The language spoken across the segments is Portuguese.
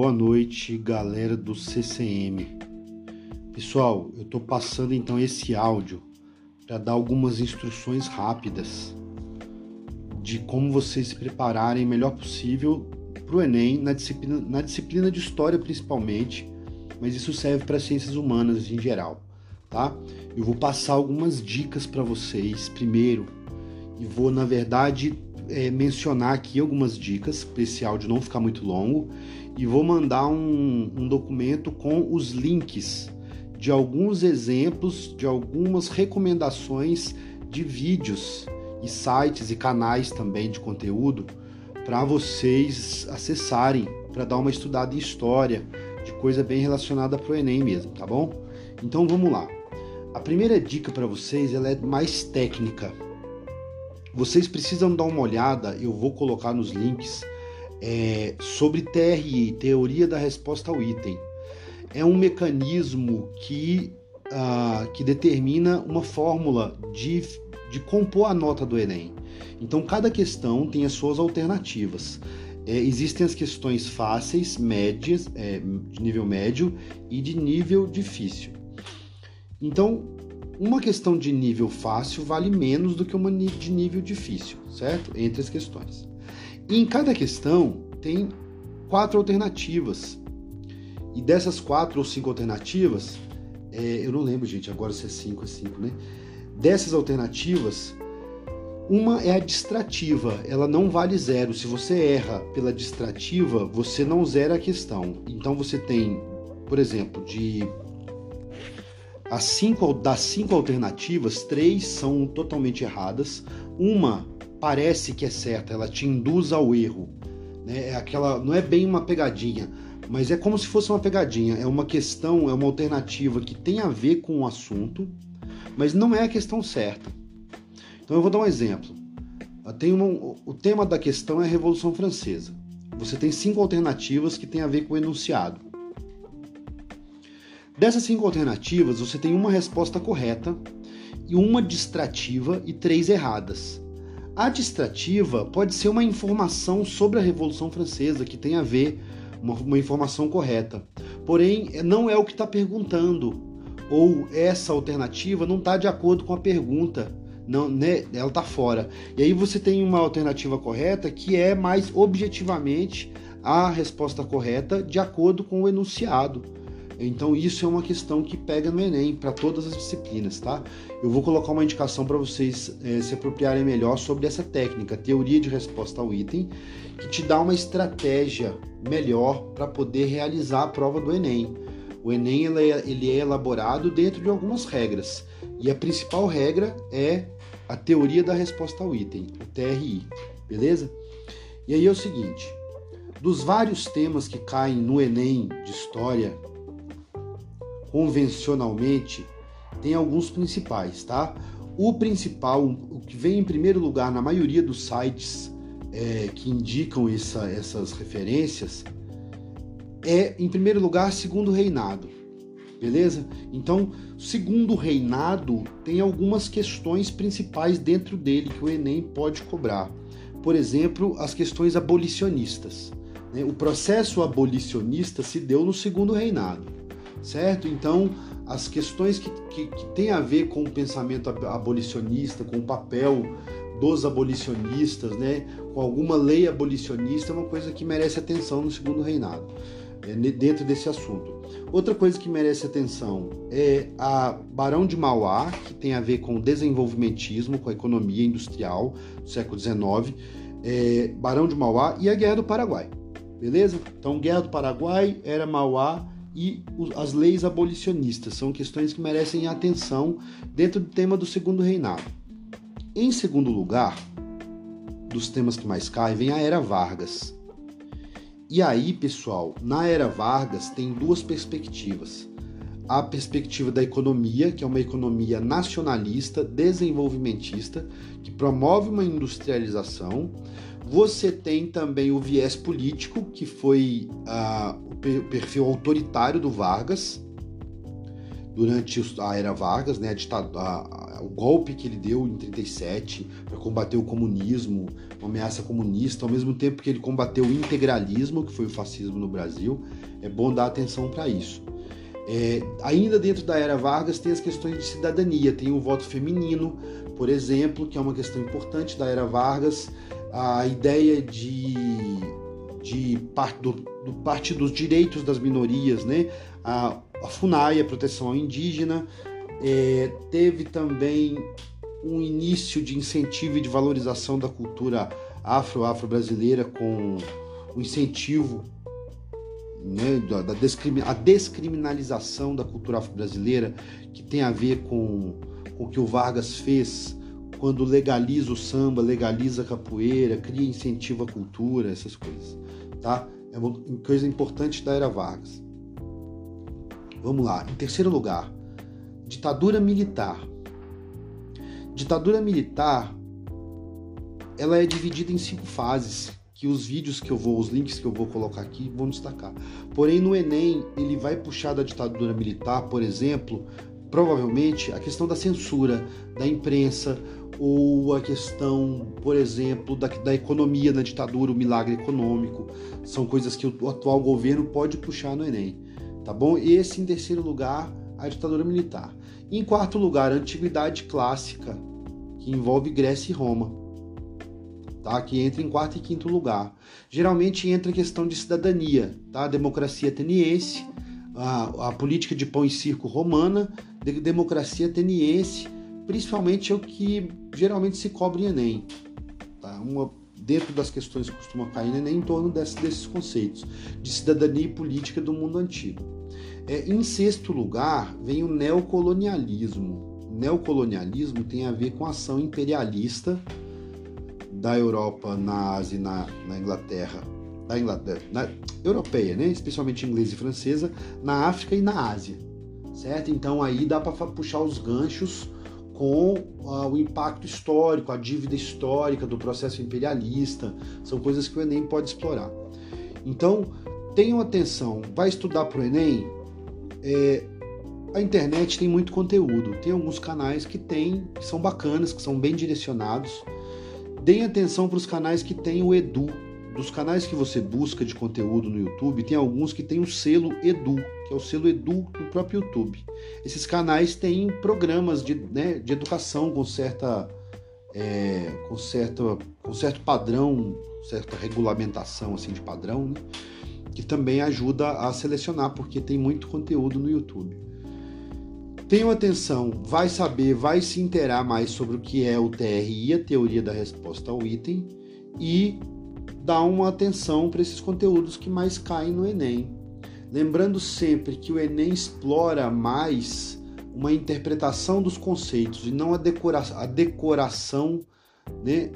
Boa noite, galera do CCM. Pessoal, eu estou passando então esse áudio para dar algumas instruções rápidas de como vocês se prepararem melhor possível para o Enem, na disciplina, na disciplina de História principalmente, mas isso serve para ciências humanas em geral, tá? Eu vou passar algumas dicas para vocês primeiro e vou, na verdade, é, mencionar aqui algumas dicas para esse áudio não ficar muito longo e vou mandar um, um documento com os links de alguns exemplos, de algumas recomendações de vídeos e sites e canais também de conteúdo para vocês acessarem para dar uma estudada em história, de coisa bem relacionada para o Enem mesmo, tá bom? Então vamos lá. A primeira dica para vocês ela é mais técnica. Vocês precisam dar uma olhada, eu vou colocar nos links é, sobre TRI, Teoria da Resposta ao Item. É um mecanismo que, uh, que determina uma fórmula de, de compor a nota do Enem. Então, cada questão tem as suas alternativas. É, existem as questões fáceis, médias, é, de nível médio e de nível difícil. Então, uma questão de nível fácil vale menos do que uma de nível difícil, certo? Entre as questões. E em cada questão tem quatro alternativas. E dessas quatro ou cinco alternativas, é, eu não lembro, gente, agora se é cinco, é cinco, né? Dessas alternativas, uma é a distrativa, ela não vale zero. Se você erra pela distrativa, você não zera a questão. Então você tem, por exemplo, de as cinco, das cinco alternativas, três são totalmente erradas. Uma parece que é certa, ela te induz ao erro. Né? É aquela, não é bem uma pegadinha, mas é como se fosse uma pegadinha. É uma questão, é uma alternativa que tem a ver com o assunto, mas não é a questão certa. Então eu vou dar um exemplo. Tem o tema da questão é a Revolução Francesa. Você tem cinco alternativas que têm a ver com o enunciado. Dessas cinco alternativas, você tem uma resposta correta e uma distrativa e três erradas. A distrativa pode ser uma informação sobre a Revolução Francesa que tem a ver, uma, uma informação correta. Porém, não é o que está perguntando, ou essa alternativa não está de acordo com a pergunta, não, né, ela está fora. E aí você tem uma alternativa correta que é mais objetivamente a resposta correta de acordo com o enunciado. Então isso é uma questão que pega no Enem para todas as disciplinas, tá? Eu vou colocar uma indicação para vocês é, se apropriarem melhor sobre essa técnica, teoria de resposta ao item, que te dá uma estratégia melhor para poder realizar a prova do Enem. O Enem é, ele é elaborado dentro de algumas regras e a principal regra é a teoria da resposta ao item, o TRI, beleza? E aí é o seguinte, dos vários temas que caem no Enem de História, convencionalmente, tem alguns principais, tá? O principal, o que vem em primeiro lugar na maioria dos sites é, que indicam essa, essas referências, é, em primeiro lugar, segundo reinado. Beleza? Então, segundo reinado tem algumas questões principais dentro dele que o Enem pode cobrar. Por exemplo, as questões abolicionistas. Né? O processo abolicionista se deu no segundo reinado certo? Então, as questões que, que, que têm a ver com o pensamento abolicionista, com o papel dos abolicionistas, né, com alguma lei abolicionista, é uma coisa que merece atenção no segundo reinado, é, dentro desse assunto. Outra coisa que merece atenção é a Barão de Mauá, que tem a ver com o desenvolvimentismo, com a economia industrial do século XIX, é, Barão de Mauá e a Guerra do Paraguai, beleza? Então, Guerra do Paraguai era Mauá e as leis abolicionistas são questões que merecem atenção dentro do tema do segundo reinado. Em segundo lugar, dos temas que mais caem, vem a Era Vargas. E aí, pessoal, na Era Vargas tem duas perspectivas. A perspectiva da economia, que é uma economia nacionalista, desenvolvimentista, que promove uma industrialização, você tem também o viés político, que foi uh, o perfil autoritário do Vargas, durante a era Vargas, né, a, o golpe que ele deu em 37 para combater o comunismo, uma ameaça comunista, ao mesmo tempo que ele combateu o integralismo, que foi o fascismo no Brasil, é bom dar atenção para isso. É, ainda dentro da era Vargas tem as questões de cidadania, tem o voto feminino, por exemplo, que é uma questão importante da era Vargas, a ideia de, de parte, do, do parte dos direitos das minorias, né? a, a FUNAI, a proteção ao indígena, é, teve também um início de incentivo e de valorização da cultura afro-afro-brasileira com o incentivo né, da, da discrimi a descriminalização da cultura afro-brasileira, que tem a ver com o que o Vargas fez quando legaliza o samba, legaliza a capoeira, cria incentivo à cultura, essas coisas. Tá? É uma coisa importante da era Vargas. Vamos lá. Em terceiro lugar, ditadura militar. Ditadura militar, ela é dividida em cinco fases que os vídeos que eu vou, os links que eu vou colocar aqui vão destacar. Porém, no Enem, ele vai puxar da ditadura militar, por exemplo, provavelmente a questão da censura da imprensa ou a questão, por exemplo, da, da economia na ditadura, o milagre econômico. São coisas que o, o atual governo pode puxar no Enem. Tá bom? Esse, em terceiro lugar, a ditadura militar. Em quarto lugar, a antiguidade clássica, que envolve Grécia e Roma tá? que entra em quarto e quinto lugar. Geralmente entra a questão de cidadania, tá? a democracia ateniense, a, a política de pão e circo romana, de, democracia ateniense, principalmente é o que geralmente se cobre em Enem. Tá? Uma, dentro das questões que costuma cair no Enem em torno desse, desses conceitos de cidadania e política do mundo antigo. É, em sexto lugar, vem o neocolonialismo. Neocolonialismo tem a ver com a ação imperialista da Europa na Ásia e na, na Inglaterra, da Inglaterra, na, europeia, né? especialmente inglesa e francesa, na África e na Ásia, certo? Então aí dá para puxar os ganchos com uh, o impacto histórico, a dívida histórica do processo imperialista, são coisas que o Enem pode explorar. Então, tenham atenção, vai estudar para o Enem, é, a internet tem muito conteúdo, tem alguns canais que tem, que são bacanas, que são bem direcionados, Deem atenção para os canais que tem o Edu. Dos canais que você busca de conteúdo no YouTube, tem alguns que tem o selo Edu, que é o selo Edu do próprio YouTube. Esses canais têm programas de, né, de educação com certa, é, com certa, com certo padrão, certa regulamentação assim de padrão, né, que também ajuda a selecionar porque tem muito conteúdo no YouTube. Tenham atenção, vai saber, vai se interar mais sobre o que é o TRI, a teoria da resposta ao item, e dá uma atenção para esses conteúdos que mais caem no Enem. Lembrando sempre que o Enem explora mais uma interpretação dos conceitos e não a, decora a decoração né,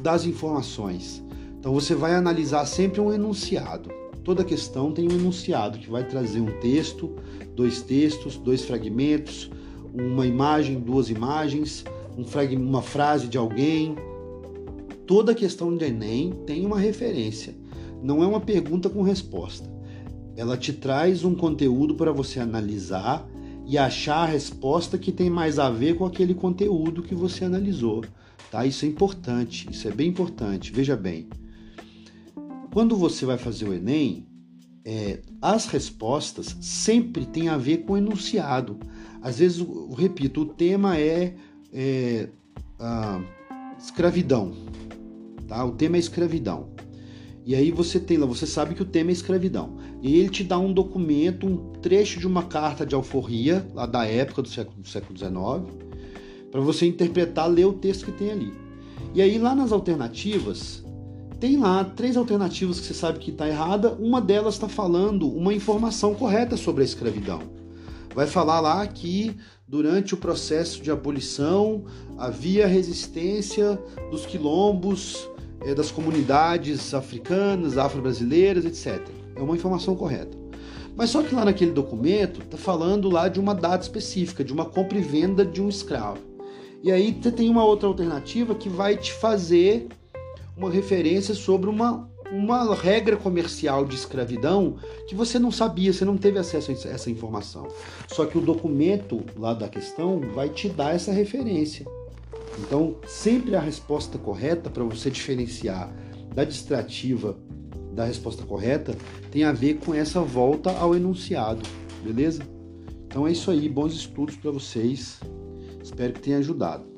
das informações. Então você vai analisar sempre um enunciado. Toda questão tem um enunciado que vai trazer um texto, dois textos, dois fragmentos, uma imagem, duas imagens, um uma frase de alguém. Toda questão de Enem tem uma referência, não é uma pergunta com resposta. Ela te traz um conteúdo para você analisar e achar a resposta que tem mais a ver com aquele conteúdo que você analisou. Tá? Isso é importante, isso é bem importante. Veja bem, quando você vai fazer o Enem, é, as respostas sempre têm a ver com o enunciado. Às vezes, eu repito, o tema é, é escravidão. Tá? O tema é escravidão. E aí você tem lá, você sabe que o tema é escravidão. E ele te dá um documento, um trecho de uma carta de alforria, lá da época do século, do século XIX, para você interpretar, ler o texto que tem ali. E aí lá nas alternativas, tem lá três alternativas que você sabe que está errada. Uma delas está falando uma informação correta sobre a escravidão. Vai falar lá que durante o processo de abolição havia resistência dos quilombos, eh, das comunidades africanas, afro-brasileiras, etc. É uma informação correta. Mas só que lá naquele documento está falando lá de uma data específica, de uma compra e venda de um escravo. E aí você tem uma outra alternativa que vai te fazer uma referência sobre uma uma regra comercial de escravidão que você não sabia, você não teve acesso a essa informação. Só que o documento lá da questão vai te dar essa referência. Então, sempre a resposta correta para você diferenciar da distrativa da resposta correta tem a ver com essa volta ao enunciado, beleza? Então é isso aí, bons estudos para vocês. Espero que tenha ajudado.